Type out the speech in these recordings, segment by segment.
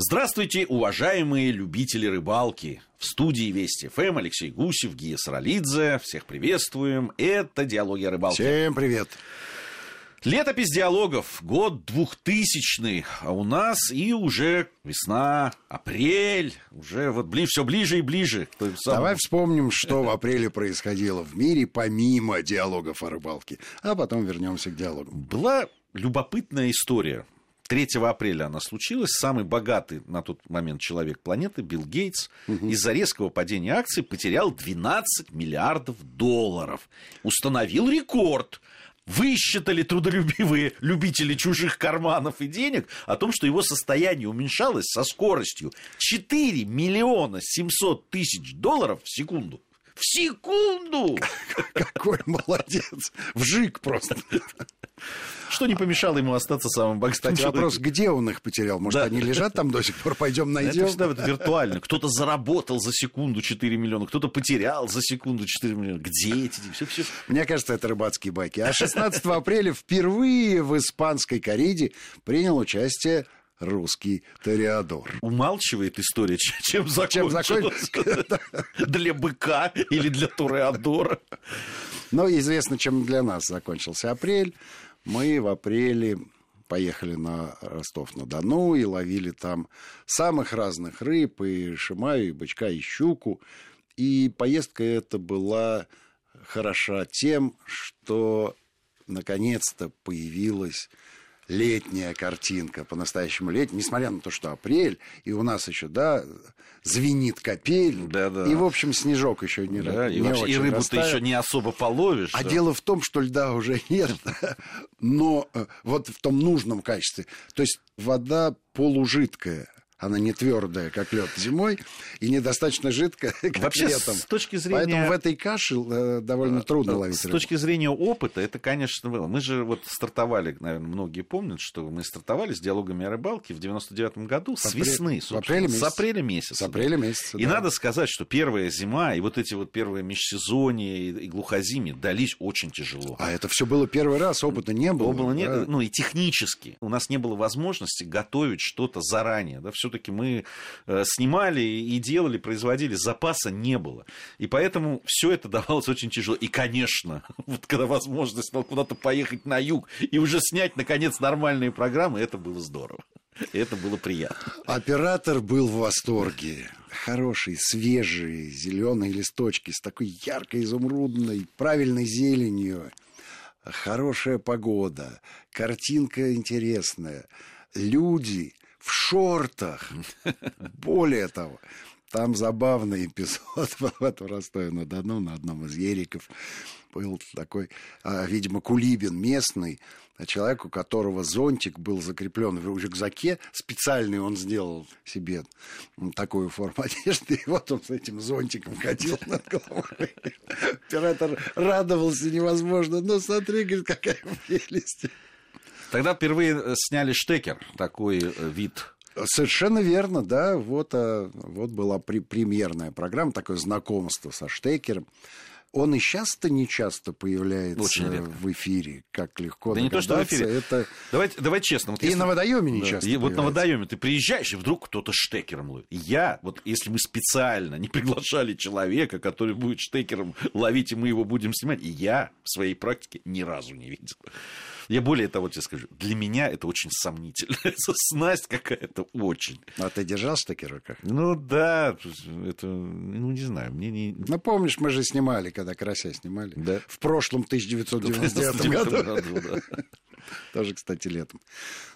Здравствуйте, уважаемые любители рыбалки. В студии Вести ФМ Алексей Гусев, Гия Саралидзе. Всех приветствуем. Это «Диалоги о рыбалке». Всем привет. Летопись диалогов, год двухтысячный, а у нас и уже весна, апрель, уже вот бли, все ближе и ближе. к самой- Давай вспомним, что в апреле происходило в мире, помимо диалогов о рыбалке. А потом вернемся к диалогам. Была любопытная история. 3 апреля она случилась. Самый богатый на тот момент человек планеты, Билл Гейтс, из-за резкого падения акций потерял 12 миллиардов долларов. Установил рекорд. Высчитали трудолюбивые любители чужих карманов и денег о том, что его состояние уменьшалось со скоростью 4 миллиона 700 тысяч долларов в секунду. В секунду! Какой молодец. Вжик просто. Что не помешало ему остаться самым богатым Кстати, вопрос, где он их потерял? Может, Да. они лежат там до сих пор? Пойдем Это найдем. всегда вот виртуально. Кто-то заработал за секунду 4 миллиона, кто-то потерял за секунду 4 миллиона. Где эти? Все, все. Мне кажется, это рыбацкие байки. А 16 апреля впервые в испанской кориде принял участие русский ториадор. Умалчивает история, чем Чем закончилась. Для быка или для Туреадора. Но известно, чем для нас закончился апрель. Мы в апреле поехали на Ростов-на-Дону и ловили там самых разных рыб, и шимаю, и бычка, и щуку. И поездка эта была хороша тем, что наконец-то появилась летняя картинка, по-настоящему летняя, несмотря на то, что апрель, и у нас еще, да, звенит капель, Да-да. и, в общем, снежок еще не, Да, и, не вообще, и рыбу ты еще не особо половишь. А да. дело в том, что льда уже нет, но э, вот в том нужном качестве. То есть вода полужидкая, она не твердая, как лед зимой, и недостаточно жидкая, как Вообще, летом. с точки зрения... Поэтому в этой каше э, довольно трудно ловить С рыбу. точки зрения опыта, это, конечно, было. Мы же вот стартовали, наверное, многие помнят, что мы стартовали с диалогами о рыбалке в 99-м году с апре- весны, в апреле с месяца. апреля месяца. С апреля месяца, И да. надо сказать, что первая зима и вот эти вот первые межсезонье и, глухозимье дались очень тяжело. А это все было первый раз, опыта не было. Было не- да. ну и технически. У нас не было возможности готовить что-то заранее. Да? Все-таки мы э, снимали и делали, производили, запаса не было. И поэтому все это давалось очень тяжело. И, конечно, вот когда возможность стала куда-то поехать на юг и уже снять, наконец, нормальные программы, это было здорово. Это было приятно. Оператор был в восторге. Хорошие, свежие, зеленые листочки с такой яркой изумрудной, правильной зеленью. Хорошая погода, картинка интересная. Люди в шортах. Более того, там забавный эпизод в этом Ростове-на-Дону, на одном из ериков. Был такой, а, видимо, Кулибин местный, а человек, у которого зонтик был закреплен в рюкзаке, специальный он сделал себе такую форму одежды, и вот он с этим зонтиком ходил над головой. Оператор радовался невозможно. Ну, смотри, говорит, какая прелесть. Тогда впервые э, сняли штекер, такой э, вид Совершенно верно, да. Вот, а, вот была премьерная программа, такое знакомство со Штекером. Он и часто не часто появляется Очень редко. в эфире, как легко Да не то, что в эфире. Это... Давайте, давай честно. Вот И на водоеме не Да, часто и вот на водоеме ты приезжаешь, и вдруг кто-то штекером ловит. Я, вот если мы специально не приглашали человека, который будет штекером ловить, и мы его будем снимать, и я в своей практике ни разу не видел. Я более того тебе скажу, для меня это очень сомнительно. Это снасть какая-то очень. А ты держал Штекер в руках? Ну да, это, ну не знаю, мне не... Ну, помнишь, мы же снимали, когда Карася снимали. Да. В прошлом 1999 году. да. Тоже, кстати, летом.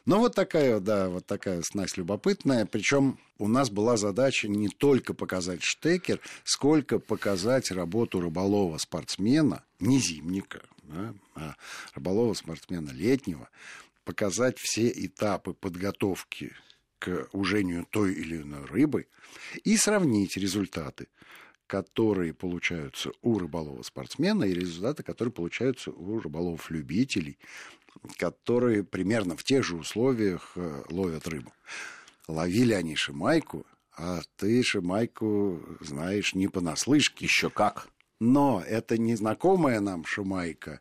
Ну, вот такая, да, вот такая снасть любопытная. Причем у нас была задача не только показать штекер, сколько показать работу рыболова-спортсмена, не зимника, да, а рыболова-спортсмена летнего, показать все этапы подготовки к ужению той или иной рыбы и сравнить результаты которые получаются у рыболова-спортсмена, и результаты, которые получаются у рыболовов-любителей, которые примерно в тех же условиях э, ловят рыбу. Ловили они шимайку, а ты шимайку знаешь не понаслышке. Еще как. Но это незнакомая нам шимайка,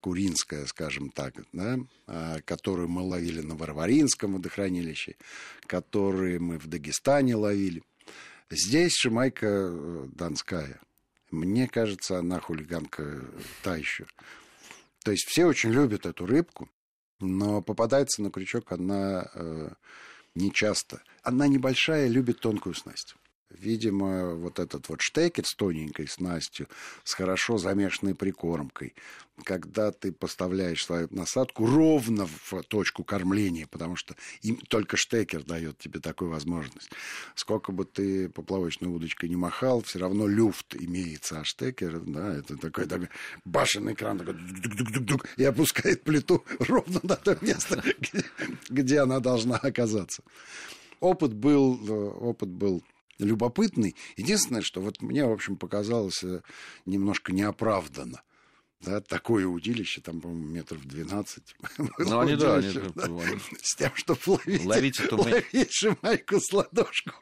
куринская, скажем так, да, а, которую мы ловили на Варваринском водохранилище, которые мы в Дагестане ловили. Здесь Шимайка э, Донская. Мне кажется, она хулиганка та еще. То есть все очень любят эту рыбку, но попадается на крючок она э, нечасто. Она небольшая, любит тонкую снасть. Видимо, вот этот вот штекер с тоненькой снастью, с хорошо замешанной прикормкой, когда ты поставляешь свою насадку ровно в точку кормления, потому что им только штекер дает тебе такую возможность. Сколько бы ты поплавочной удочкой не махал, все равно люфт имеется, а штекер, да, это такой, такой башенный кран, такой, и опускает плиту ровно на то место, где, она должна оказаться. Опыт был, э, опыт был любопытный. Единственное, что вот мне, в общем, показалось э, немножко неоправданно. Да, такое удилище, там, по-моему, метров 12. Ну, они, да, они, да, С тем, чтобы ловить, ловить, эту... ловить шимайку с ладошку.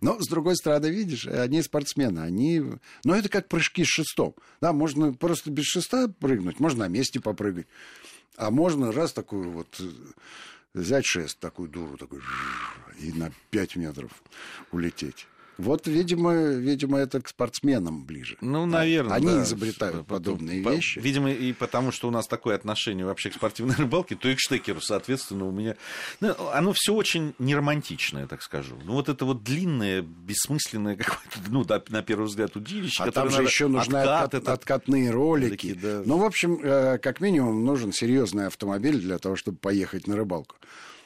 Но, с другой стороны, видишь, они спортсмены, они... Ну, это как прыжки с шестом. Да, можно просто без шеста прыгнуть, можно на месте попрыгать. А можно раз такую вот э, взять шест, такую дуру, такой, и на 5 метров улететь. Вот, видимо, видимо, это к спортсменам ближе. Ну, наверное. Они да. изобретают подобные по, вещи. Видимо, и потому что у нас такое отношение вообще к спортивной рыбалке, то и к штекеру, соответственно, у меня. Ну, оно все очень неромантичное, так скажу. Ну, вот это вот длинное, бессмысленное какое-то, ну, да, на первый взгляд, удилище. А там же еще нужны откат, от, откатные ролики. Такие, да. Ну, в общем, э, как минимум, нужен серьезный автомобиль для того, чтобы поехать на рыбалку.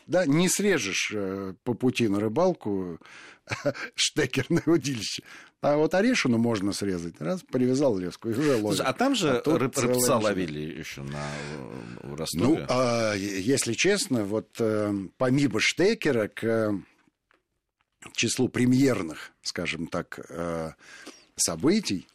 Да, не срежешь э, по пути на рыбалку штекерное удилище. А вот орешину можно срезать. Раз, привязал леску и уже ловит. А там же а рыб, рыбца ловили еще на в Ростове? Ну, а, если честно, вот э, помимо штекера к э, числу премьерных, скажем так, э, событий,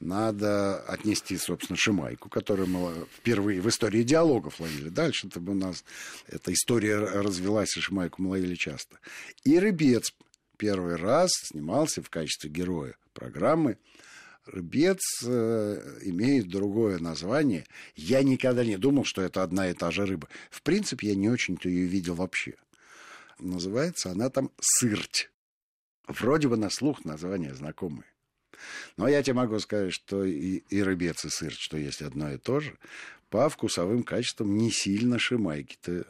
надо отнести, собственно, Шимайку, которую мы впервые в истории диалогов ловили. Дальше это у нас эта история развелась, и Шимайку мы ловили часто. И Рыбец первый раз снимался в качестве героя программы. Рыбец э, имеет другое название. Я никогда не думал, что это одна и та же рыба. В принципе, я не очень-то ее видел вообще. Называется она там сырть. Вроде бы на слух название знакомое. Но я тебе могу сказать, что и, и рыбец, и сыр, что есть одно и то же, по вкусовым качествам не сильно шимайки-то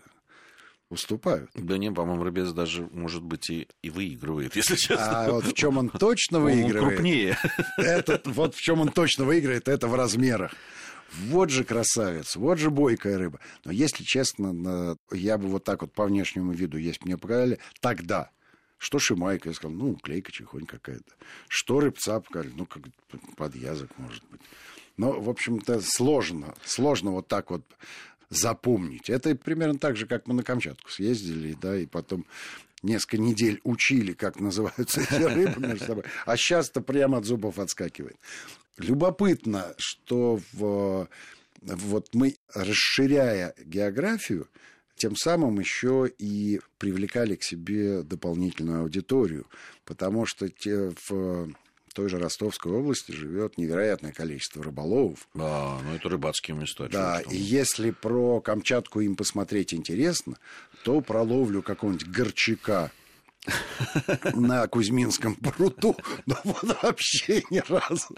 уступают. Да не, по-моему, рыбец даже, может быть, и, и выигрывает, если честно. А вот в чем он точно выигрывает? Он крупнее. Это, вот в чем он точно выиграет, это в размерах. Вот же красавец, вот же бойкая рыба. Но если честно, я бы вот так вот по внешнему виду, если бы мне показали, тогда что шимайка, я сказал, ну, клейка чехонь какая-то. Что рыбца показали, ну, как подъязок, может быть. Но, в общем-то, сложно, сложно вот так вот запомнить. Это примерно так же, как мы на Камчатку съездили, да, и потом несколько недель учили, как называются эти рыбы между собой, а сейчас-то прямо от зубов отскакивает. Любопытно, что в, вот мы, расширяя географию, тем самым еще и привлекали к себе дополнительную аудиторию, потому что те, в той же Ростовской области живет невероятное количество рыболовов. Да, ну это рыбацкие места. Да, и если про Камчатку им посмотреть интересно, то про ловлю какого-нибудь горчака на Кузьминском пруду, но вообще ни разу.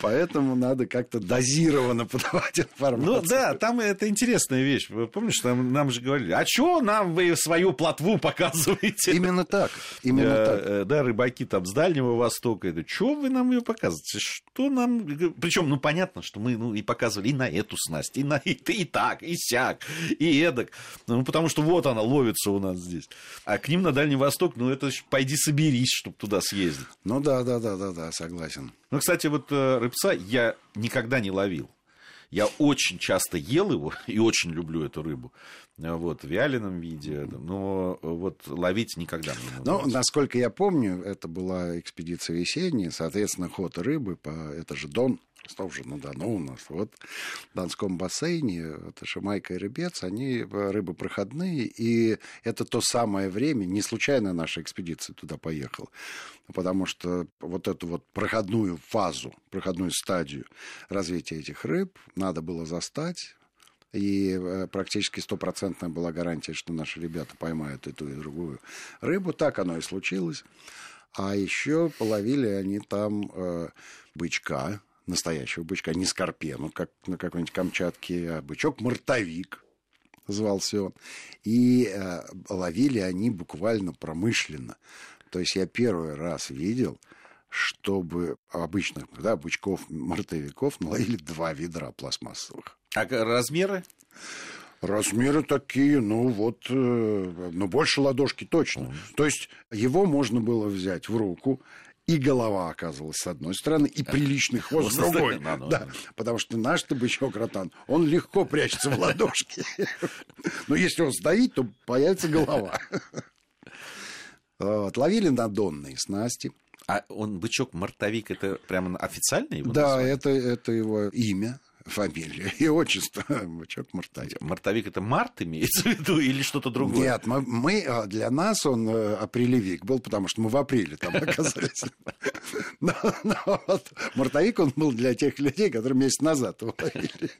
Поэтому надо как-то дозированно подавать информацию. Ну да, там это интересная вещь. Вы помнишь, там, нам же говорили, а что нам вы свою плотву показываете? Именно так, именно э, так. Э, да, рыбаки там с Дальнего Востока, это что вы нам ее показываете? Что нам... Причем, ну понятно, что мы ну, и показывали и на эту снасть, и на и, и так, и сяк, и эдак. Ну потому что вот она ловится у нас здесь. А к ним на Дальний Восток Восток, ну это пойди соберись, чтобы туда съездить. Ну да, да, да, да, да, согласен. Ну, кстати, вот э, рыбца я никогда не ловил. Я очень часто ел его и очень люблю эту рыбу. Э, вот, в вяленом виде, но вот ловить никогда не Ну, насколько я помню, это была экспедиция весенняя, соответственно, ход рыбы, по, это же Дон, что же на Дону у нас. Вот в Донском бассейне, это Шамайка и Рыбец, они рыбы проходные, и это то самое время, не случайно наша экспедиция туда поехала, потому что вот эту вот проходную фазу, проходную стадию развития этих рыб надо было застать, и э, практически стопроцентная была гарантия, что наши ребята поймают и ту, и другую рыбу. Так оно и случилось. А еще половили они там э, бычка, настоящего бычка, не скорпену, как на какой-нибудь Камчатке, а бычок-мартовик звался он. И э, ловили они буквально промышленно. То есть я первый раз видел, чтобы обычных да, бычков-мартовиков наловили два ведра пластмассовых. А размеры? Размеры такие, ну вот, э, ну больше ладошки точно. Mm. То есть его можно было взять в руку, и голова оказывалась с одной стороны, и приличный хвост с другой. Да, потому что наш-то бычок ротан, он легко прячется в ладошке. Но если он стоит, то появится голова. Вот. Ловили на донные снасти. А он бычок-мартовик, это прямо официальное его Да, это, это его имя фамилия и отчество Бычок Мартовик. Мартовик это Март имеется в виду или что-то другое? Нет, мы, мы, а, для нас он э, апрелевик был, потому что мы в апреле там оказались. Но, но вот Мартовик он был для тех людей, которые месяц назад его ловили.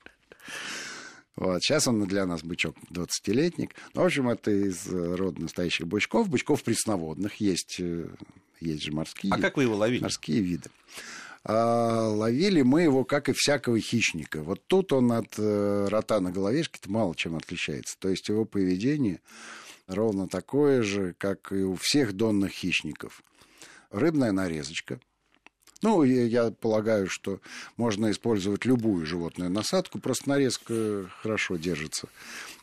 Вот. Сейчас он для нас бычок 20-летник. Ну, в общем, это из э, рода настоящих бычков. Бычков пресноводных. Есть, э, есть же морские. А как вы его ловили? Морские виды. А ловили мы его, как и всякого хищника. Вот тут он от э, рота на головешке мало чем отличается. То есть его поведение ровно такое же, как и у всех донных хищников. Рыбная нарезочка. Ну, я полагаю, что можно использовать любую животную насадку, просто нарезка хорошо держится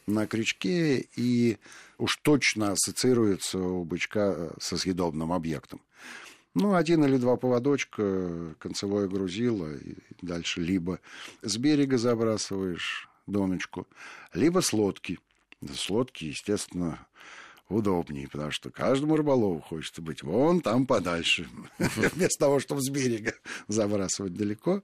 на крючке и уж точно ассоциируется у бычка со съедобным объектом. Ну, один или два поводочка, концевое грузило, и дальше либо с берега забрасываешь доночку, либо с лодки. С лодки, естественно, удобнее, потому что каждому рыболову хочется быть вон там подальше, вместо того, чтобы с берега забрасывать далеко.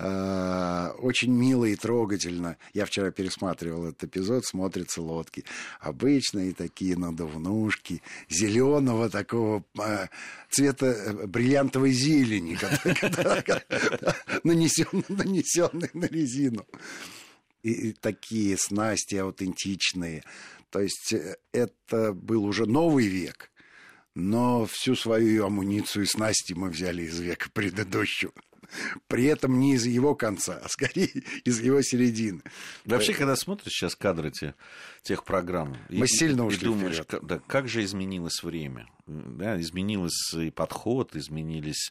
А, очень мило и трогательно. Я вчера пересматривал этот эпизод, смотрятся лодки. Обычные такие надувнушки, зеленого такого а, цвета э, бриллиантовой зелени, нанесенные на резину. И такие снасти аутентичные. То есть э, это был уже новый век, но всю свою амуницию и снасти мы взяли из века предыдущего. При этом не из его конца, а скорее из его середины. Вообще, когда смотришь сейчас кадры те, тех программ, мы и, сильно ушли и думаешь, как, да, как же изменилось время. Да, изменилось и подход, изменились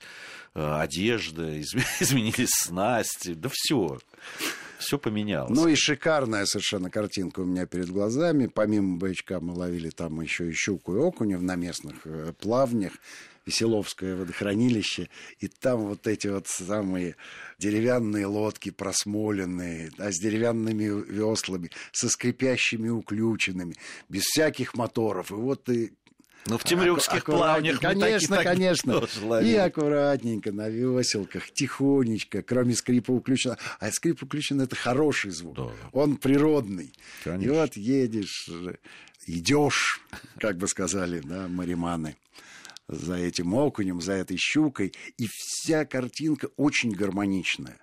э, одежда, изм, изменились снасти, да все все поменялось. Ну и шикарная совершенно картинка у меня перед глазами. Помимо бычка мы ловили там еще и щуку и окуня на местных э, плавнях. Веселовское водохранилище, и там вот эти вот самые деревянные лодки просмоленные, да, с деревянными веслами, со скрипящими уключенными, без всяких моторов. И вот ты ну, в темрюкских плавнях Конечно, таки, конечно. И аккуратненько на веселках, тихонечко, кроме скрипа уключена. А скрип уключен – это хороший звук. Да. Он природный. Конечно. И вот едешь, идешь, как бы сказали, да, мариманы за этим окунем, за этой щукой, и вся картинка очень гармоничная.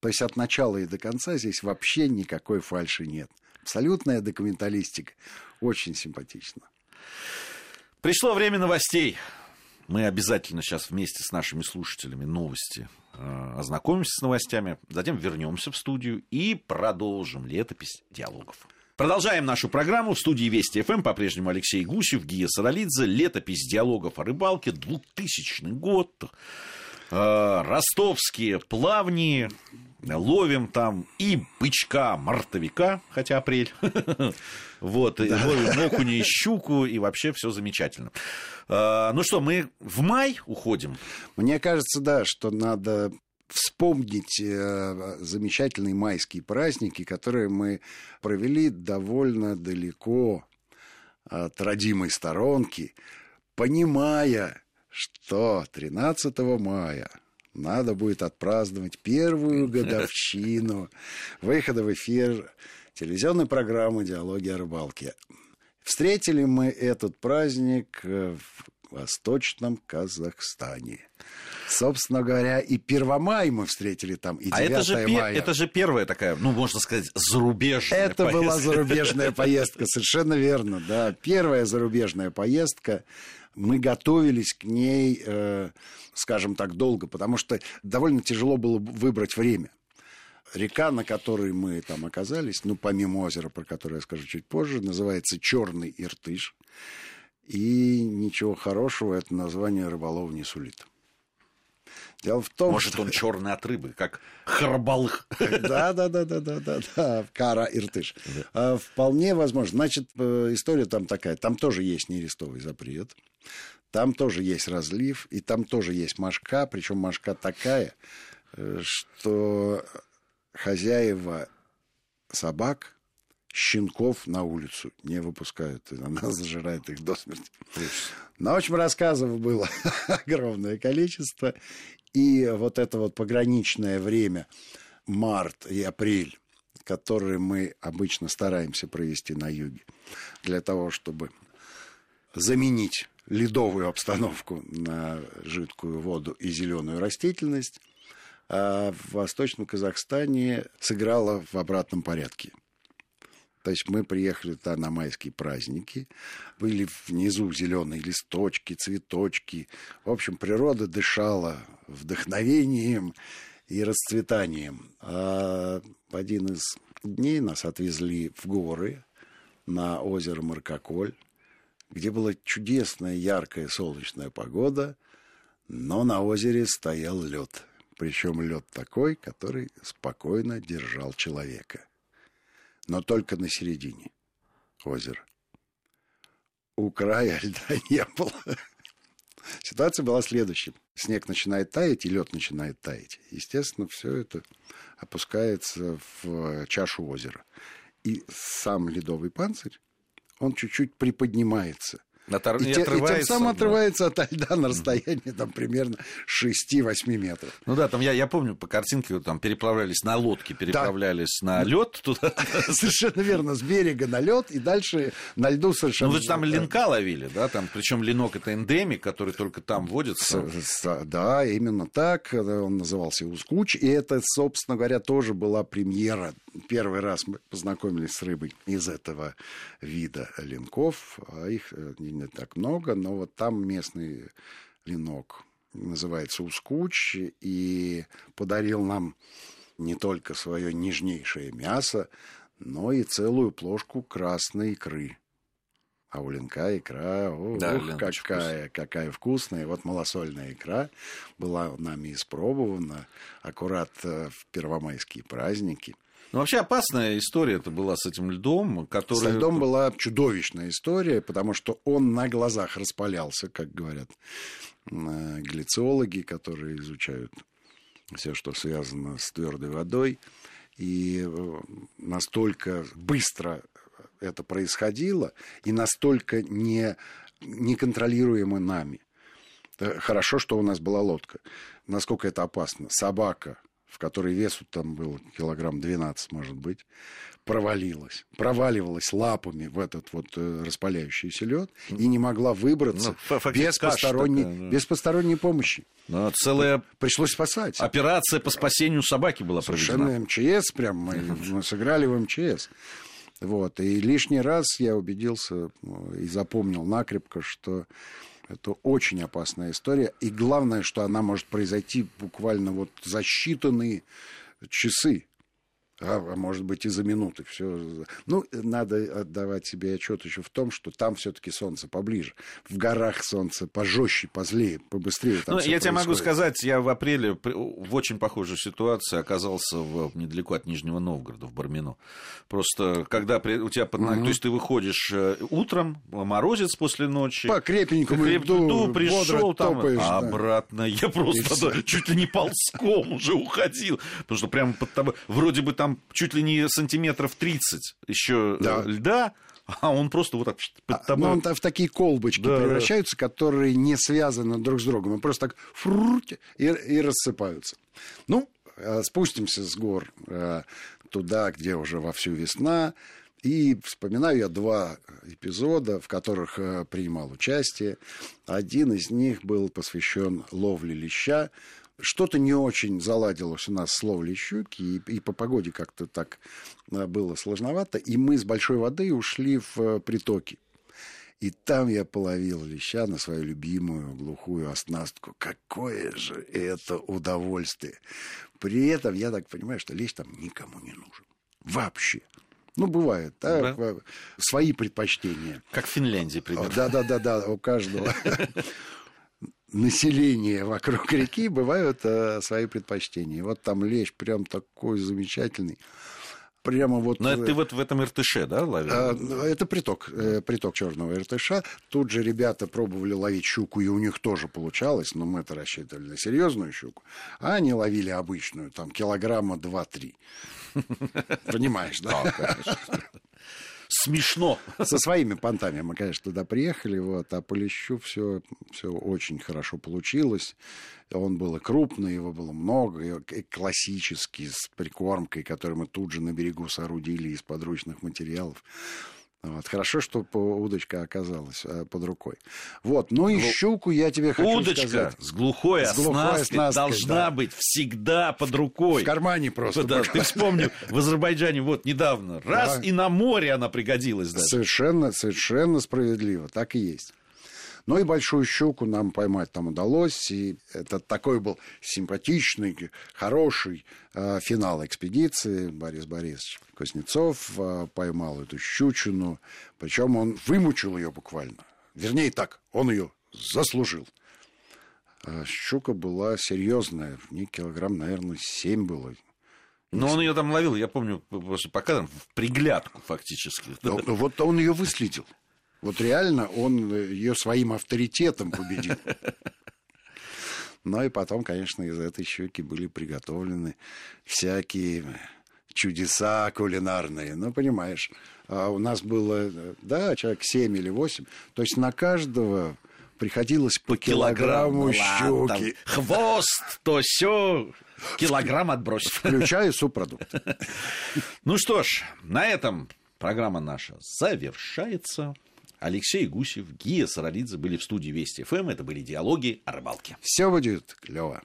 То есть от начала и до конца здесь вообще никакой фальши нет. Абсолютная документалистика. Очень симпатично. Пришло время новостей. Мы обязательно сейчас вместе с нашими слушателями новости э, ознакомимся с новостями, затем вернемся в студию и продолжим летопись диалогов. Продолжаем нашу программу. В студии Вести ФМ по-прежнему Алексей Гусев, Гия Саралидзе. Летопись диалогов о рыбалке, 2000 год. Э, ростовские плавни, ловим там и бычка-мартовика, хотя апрель, вот, и ловим окуня и щуку, и вообще все замечательно. А, ну что, мы в май уходим? Мне кажется, да, что надо вспомнить э, замечательные майские праздники, которые мы провели довольно далеко от родимой сторонки, понимая, что 13 мая надо будет отпраздновать первую годовщину выхода в эфир телевизионной программы «Диалоги о рыбалке». Встретили мы этот праздник в Восточном Казахстане. Собственно говоря, и Первомай мы встретили там, и 9 а это же, мая. это же первая такая, ну, можно сказать, зарубежная Это поездка. была зарубежная поездка, совершенно верно, да. Первая зарубежная поездка. Мы готовились к ней, э, скажем так, долго, потому что довольно тяжело было выбрать время. Река, на которой мы там оказались, ну, помимо озера, про которое я скажу чуть позже, называется Черный Иртыш. И ничего хорошего это название рыболов не сулит. Дело в том, Может, что... он черный от рыбы, как харбалых. Да, да, да, да, да, да, да, кара иртыш. А, вполне возможно. Значит, э, история там такая. Там тоже есть нерестовый запрет. Там тоже есть разлив, и там тоже есть мошка, причем мошка такая, э, что хозяева собак щенков на улицу не выпускают. И она зажирает их до смерти. Но, в общем, рассказов было огромное количество. И вот это вот пограничное время, март и апрель, которые мы обычно стараемся провести на юге, для того, чтобы заменить ледовую обстановку на жидкую воду и зеленую растительность, а в Восточном Казахстане сыграла в обратном порядке. То есть мы приехали туда на майские праздники, были внизу зеленые листочки, цветочки. В общем, природа дышала вдохновением и расцветанием. А в один из дней нас отвезли в горы на озеро Маркоколь, где была чудесная яркая солнечная погода, но на озере стоял лед. Причем лед такой, который спокойно держал человека но только на середине озера. У края льда не было. Ситуация была следующей. Снег начинает таять, и лед начинает таять. Естественно, все это опускается в чашу озера. И сам ледовый панцирь, он чуть-чуть приподнимается. Отор... И, те, и тем самым отрывается от льда на расстоянии там, примерно 6-8 метров. Ну да, там я, я помню по картинке, там переправлялись на лодке, переправлялись да. на лед туда. Совершенно верно, с берега на лед и дальше на льду совершенно. Ну вы же там ленка ловили, да? Там, причем ленок это эндемик, который только там водится. Да, именно так. Он назывался Ускуч. И это, собственно говоря, тоже была премьера. Первый раз мы познакомились с рыбой из этого вида ленков. А их э, не так много, но вот там местный ленок называется Ускуч, и подарил нам не только свое нежнейшее мясо, но и целую плошку красной икры. А у ленка икра, ох, да, какая, какая вкусная. Вот малосольная икра была нами испробована аккурат э, в первомайские праздники – ну, вообще опасная история это была с этим льдом, который... С льдом была чудовищная история, потому что он на глазах распалялся, как говорят э, глициологи, которые изучают все, что связано с твердой водой. И э, настолько быстро это происходило, и настолько не, неконтролируемо нами. Э, хорошо, что у нас была лодка. Насколько это опасно. Собака в которой весу там был килограмм 12, может быть, провалилась, проваливалась лапами в этот вот э, распаляющийся лед и не могла выбраться ну, без, посторонней, такая, да. без посторонней помощи. Но целая пришлось спасать. Операция по спасению собаки была Совершенно проведена. МЧС, прям мы, мы сыграли в МЧС. Вот. И лишний раз я убедился э, и запомнил накрепко, что это очень опасная история. И главное, что она может произойти буквально вот за считанные часы а, а может быть и за минуты. Все. Ну, надо отдавать себе отчет еще в том, что там все-таки солнце поближе. В горах солнце пожестче, позлее, побыстрее. Ну, я тебе могу сказать, я в апреле в очень похожей ситуации оказался в, недалеко от Нижнего Новгорода, в Бармино. Просто когда у тебя под угу. то есть ты выходишь э, утром, морозец после ночи. По крепенькому льду, льду пришел там, топаешь, а да. обратно я просто да, чуть ли не ползком уже уходил. Потому что прямо под тобой, вроде бы там там чуть ли не сантиметров 30 еще э, да. льда, а он просто вот так под А, тобой... ну, он в такие колбочки Да, да. превращаются, которые не связаны друг с другом. Он просто так фруть и, и рассыпаются. Ну, спустимся с гор туда, где уже вовсю весна. И вспоминаю я два эпизода, в которых принимал участие. Один из них был посвящен ловле леща. Что-то не очень заладилось у нас с ловлей щуки, и, и по погоде как-то так э, было сложновато. И мы с большой воды ушли в э, притоки. И там я половил леща на свою любимую глухую оснастку. Какое же это удовольствие! При этом я так понимаю, что лещ там никому не нужен. Вообще. Ну, бывает, да, Да. свои предпочтения. Как в Финляндии примерно. Да, да, да, да, у каждого населения вокруг реки бывают э, свои предпочтения. И Вот там лещ прям такой замечательный. Прямо вот... Но это э, ты вот в этом Иртыше, да, ловил? ну, Это приток, э, приток черного Иртыша. Тут же ребята пробовали ловить щуку, и у них тоже получалось, но мы это рассчитывали на серьезную щуку. А они ловили обычную, там килограмма 2-3. Понимаешь, да? Смешно. Со своими понтами мы, конечно, туда приехали, вот, а по лещу все, все очень хорошо получилось. Он был и крупный, его было много, и классический, с прикормкой, которую мы тут же на берегу соорудили из подручных материалов. Вот. Хорошо, что удочка оказалась э, под рукой. Вот. Ну и щуку я тебе хочу Удочка сказать. с глухой С глухой оснасткой оснасткой, должна да. быть всегда под рукой. В кармане просто. Да, ты вспомнил, в Азербайджане вот недавно, раз Да. и на море она пригодилась даже. Совершенно, совершенно справедливо, так и есть. Ну и большую щуку нам поймать там удалось, и это такой был симпатичный, хороший э, финал экспедиции. Борис Борисович Кузнецов э, поймал эту щучину, причем он вымучил ее буквально. Вернее так, он ее заслужил. А щука была серьезная, в ней килограмм, наверное, 7 было. Но он ее там ловил, я помню, просто по кадрам, в приглядку фактически. Ну, Вот он ее выследил. Вот реально он ее своим авторитетом победил. Ну и потом, конечно, из этой щуки были приготовлены всякие чудеса кулинарные. Ну, понимаешь, а у нас было, да, человек 7 или 8. То есть на каждого приходилось по, килограмму ну ладно, там щуки, Хвост, то все, килограмм отбросить. включая субпродукты. Ну что ж, на этом программа наша завершается. Алексей Гусев, Гия Саралидзе были в студии Вести ФМ. Это были диалоги о рыбалке. Все будет клево.